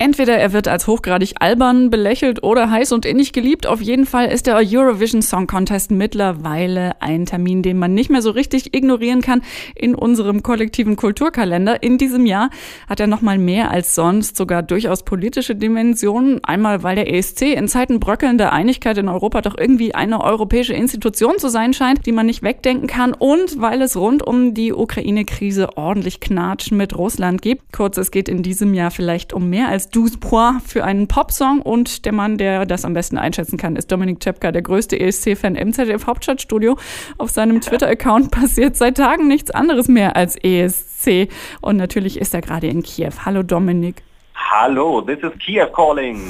Entweder er wird als hochgradig albern belächelt oder heiß und innig geliebt. Auf jeden Fall ist der Eurovision Song Contest mittlerweile ein Termin, den man nicht mehr so richtig ignorieren kann in unserem kollektiven Kulturkalender. In diesem Jahr hat er nochmal mehr als sonst sogar durchaus politische Dimensionen. Einmal, weil der ESC in Zeiten bröckelnder Einigkeit in Europa doch irgendwie eine europäische Institution zu sein scheint, die man nicht wegdenken kann. Und weil es rund um die Ukraine-Krise ordentlich Knatschen mit Russland gibt. Kurz, es geht in diesem Jahr vielleicht um mehr als 12 Points für einen Popsong und der Mann, der das am besten einschätzen kann, ist Dominik Czepka, der größte ESC-Fan im ZDF Hauptstadtstudio. Auf seinem Twitter-Account passiert seit Tagen nichts anderes mehr als ESC und natürlich ist er gerade in Kiew. Hallo Dominik. Hallo, this is Kiev calling.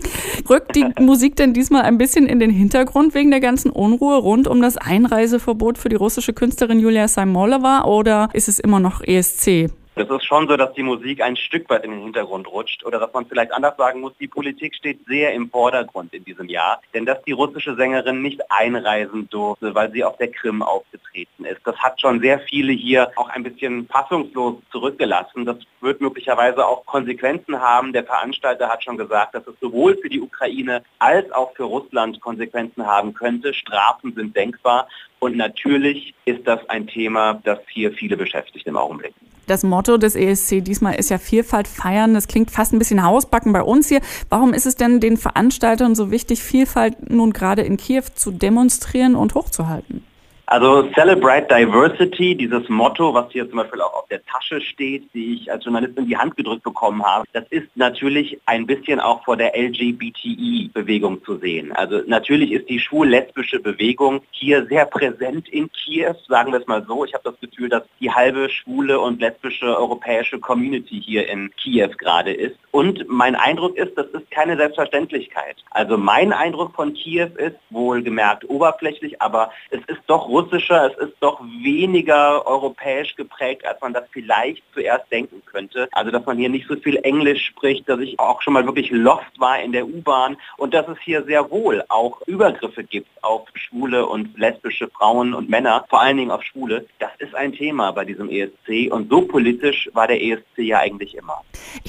Rückt die Musik denn diesmal ein bisschen in den Hintergrund wegen der ganzen Unruhe rund um das Einreiseverbot für die russische Künstlerin Julia Saimolova oder ist es immer noch ESC? Es ist schon so, dass die Musik ein Stück weit in den Hintergrund rutscht oder dass man vielleicht anders sagen muss, die Politik steht sehr im Vordergrund in diesem Jahr. Denn dass die russische Sängerin nicht einreisen durfte, weil sie auf der Krim aufgetreten ist, das hat schon sehr viele hier auch ein bisschen fassungslos zurückgelassen. Das wird möglicherweise auch Konsequenzen haben. Der Veranstalter hat schon gesagt, dass es sowohl für die Ukraine als auch für Russland Konsequenzen haben könnte. Strafen sind denkbar. Und natürlich ist das ein Thema, das hier viele beschäftigt im Augenblick. Das Motto des ESC diesmal ist ja Vielfalt feiern. Das klingt fast ein bisschen Hausbacken bei uns hier. Warum ist es denn den Veranstaltern so wichtig, Vielfalt nun gerade in Kiew zu demonstrieren und hochzuhalten? Also Celebrate Diversity, dieses Motto, was hier zum Beispiel auch auf der Tasche steht, die ich als Journalist in die Hand gedrückt bekommen habe, das ist natürlich ein bisschen auch vor der LGBTI-Bewegung zu sehen. Also natürlich ist die schwul-lesbische Bewegung hier sehr präsent in Kiew, sagen wir es mal so. Ich habe das Gefühl, dass die halbe schwule und lesbische europäische Community hier in Kiew gerade ist. Und mein Eindruck ist, das ist keine Selbstverständlichkeit. Also mein Eindruck von Kiew ist wohlgemerkt oberflächlich, aber es ist doch russischer, es ist doch weniger europäisch geprägt, als man das vielleicht zuerst denken könnte. Also dass man hier nicht so viel Englisch spricht, dass ich auch schon mal wirklich lost war in der U-Bahn und dass es hier sehr wohl auch Übergriffe gibt auf schwule und lesbische Frauen und Männer, vor allen Dingen auf Schwule. Das ist ein Thema bei diesem ESC und so politisch war der ESC ja eigentlich immer.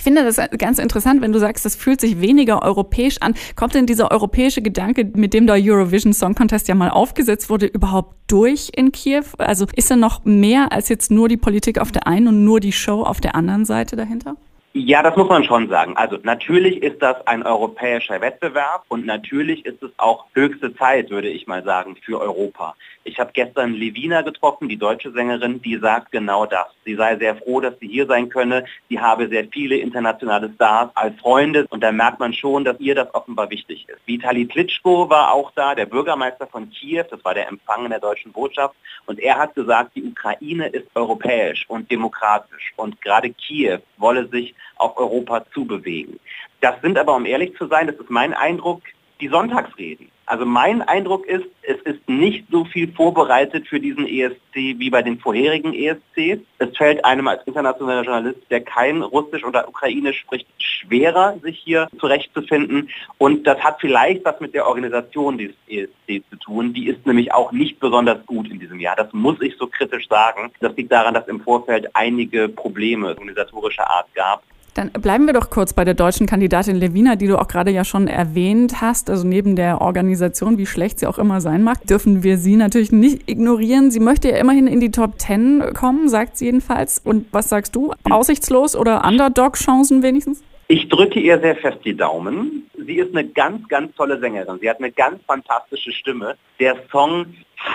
Ich finde das ganz interessant, wenn du sagst, das fühlt sich weniger europäisch an. Kommt denn dieser europäische Gedanke, mit dem der Eurovision Song Contest ja mal aufgesetzt wurde, überhaupt durch in Kiew? Also ist da noch mehr als jetzt nur die Politik auf der einen und nur die Show auf der anderen Seite dahinter? Ja, das muss man schon sagen. Also natürlich ist das ein europäischer Wettbewerb und natürlich ist es auch höchste Zeit, würde ich mal sagen, für Europa. Ich habe gestern Levina getroffen, die deutsche Sängerin, die sagt genau das. Sie sei sehr froh, dass sie hier sein könne. Sie habe sehr viele internationale Stars als Freunde und da merkt man schon, dass ihr das offenbar wichtig ist. Vitali Klitschko war auch da, der Bürgermeister von Kiew, das war der Empfang in der deutschen Botschaft und er hat gesagt, die Ukraine ist europäisch und demokratisch und gerade Kiew wolle sich auf Europa zubewegen. Das sind aber, um ehrlich zu sein, das ist mein Eindruck, die Sonntagsreden. Also mein Eindruck ist, es ist nicht so viel vorbereitet für diesen ESC wie bei den vorherigen ESCs. Es fällt einem als internationaler Journalist, der kein Russisch oder Ukrainisch spricht, schwerer, sich hier zurechtzufinden. Und das hat vielleicht was mit der Organisation des ESC zu tun. Die ist nämlich auch nicht besonders gut in diesem Jahr. Das muss ich so kritisch sagen. Das liegt daran, dass im Vorfeld einige Probleme organisatorischer Art gab. Dann bleiben wir doch kurz bei der deutschen Kandidatin Levina, die du auch gerade ja schon erwähnt hast. Also neben der Organisation, wie schlecht sie auch immer sein mag, dürfen wir sie natürlich nicht ignorieren. Sie möchte ja immerhin in die Top Ten kommen, sagt sie jedenfalls. Und was sagst du? Aussichtslos oder Underdog-Chancen wenigstens? Ich drücke ihr sehr fest die Daumen. Sie ist eine ganz, ganz tolle Sängerin. Sie hat eine ganz fantastische Stimme. Der Song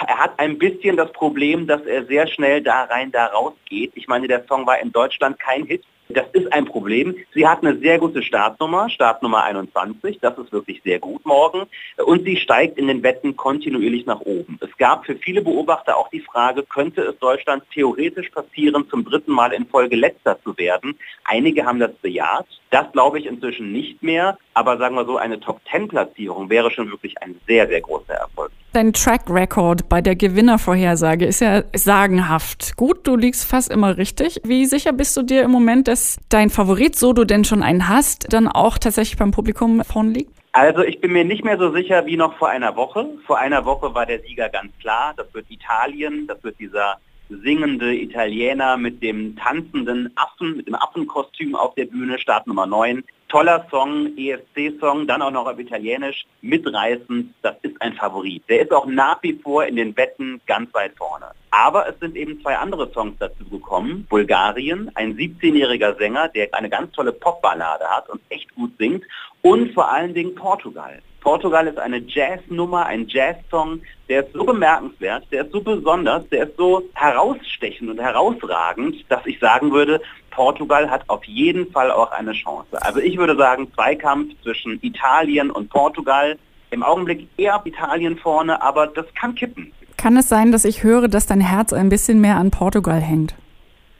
er hat ein bisschen das Problem, dass er sehr schnell da rein, da raus geht. Ich meine, der Song war in Deutschland kein Hit. Das ist ein Problem. Sie hat eine sehr gute Startnummer, Startnummer 21, das ist wirklich sehr gut morgen. Und sie steigt in den Wetten kontinuierlich nach oben. Es gab für viele Beobachter auch die Frage, könnte es Deutschland theoretisch passieren, zum dritten Mal in Folge letzter zu werden? Einige haben das bejaht. Das glaube ich inzwischen nicht mehr. Aber sagen wir so, eine Top-10-Platzierung wäre schon wirklich ein sehr, sehr großer Erfolg. Dein Track Record bei der Gewinnervorhersage ist ja sagenhaft. Gut, du liegst fast immer richtig. Wie sicher bist du dir im Moment, dass dein Favorit, so du denn schon einen hast, dann auch tatsächlich beim Publikum vorn liegt? Also ich bin mir nicht mehr so sicher wie noch vor einer Woche. Vor einer Woche war der Sieger ganz klar. Das wird Italien, das wird dieser singende Italiener mit dem tanzenden Affen, mit dem Affenkostüm auf der Bühne, Start Nummer 9. Toller Song, ESC-Song, dann auch noch auf Italienisch, mitreißend, das ist ein Favorit. Der ist auch nach wie vor in den Wetten ganz weit vorne. Aber es sind eben zwei andere Songs dazu gekommen. Bulgarien, ein 17-jähriger Sänger, der eine ganz tolle Popballade hat und echt gut singt. Und vor allen Dingen Portugal. Portugal ist eine Jazznummer, ein Jazzsong, der ist so bemerkenswert, der ist so besonders, der ist so herausstechend und herausragend, dass ich sagen würde, Portugal hat auf jeden Fall auch eine Chance. Also ich würde sagen, Zweikampf zwischen Italien und Portugal. Im Augenblick eher Italien vorne, aber das kann kippen. Kann es sein, dass ich höre, dass dein Herz ein bisschen mehr an Portugal hängt?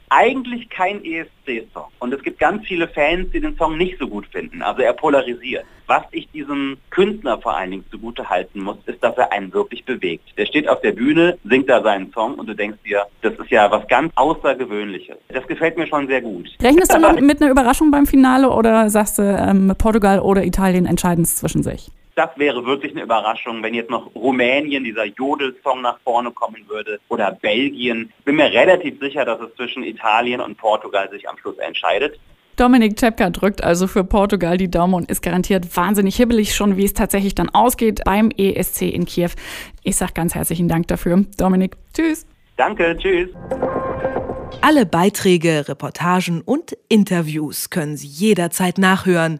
Eigentlich kein ESC-Song. Und es gibt ganz viele Fans, die den Song nicht so gut finden. Also er polarisiert. Was ich diesem Künstler vor allen Dingen zugute halten muss, ist, dass er einen wirklich bewegt. Der steht auf der Bühne, singt da seinen Song und du denkst dir, das ist ja was ganz Außergewöhnliches. Das gefällt mir schon sehr gut. Rechnest du noch mit einer Überraschung beim Finale oder sagst du, ähm, Portugal oder Italien entscheiden es zwischen sich? Das wäre wirklich eine Überraschung, wenn jetzt noch Rumänien, dieser Jodelsong nach vorne kommen würde oder Belgien. Bin mir relativ sicher, dass es zwischen Italien und Portugal sich am Schluss entscheidet. Dominik Czepka drückt also für Portugal die Daumen und ist garantiert wahnsinnig hibbelig schon, wie es tatsächlich dann ausgeht beim ESC in Kiew. Ich sage ganz herzlichen Dank dafür. Dominik, tschüss. Danke, tschüss. Alle Beiträge, Reportagen und Interviews können Sie jederzeit nachhören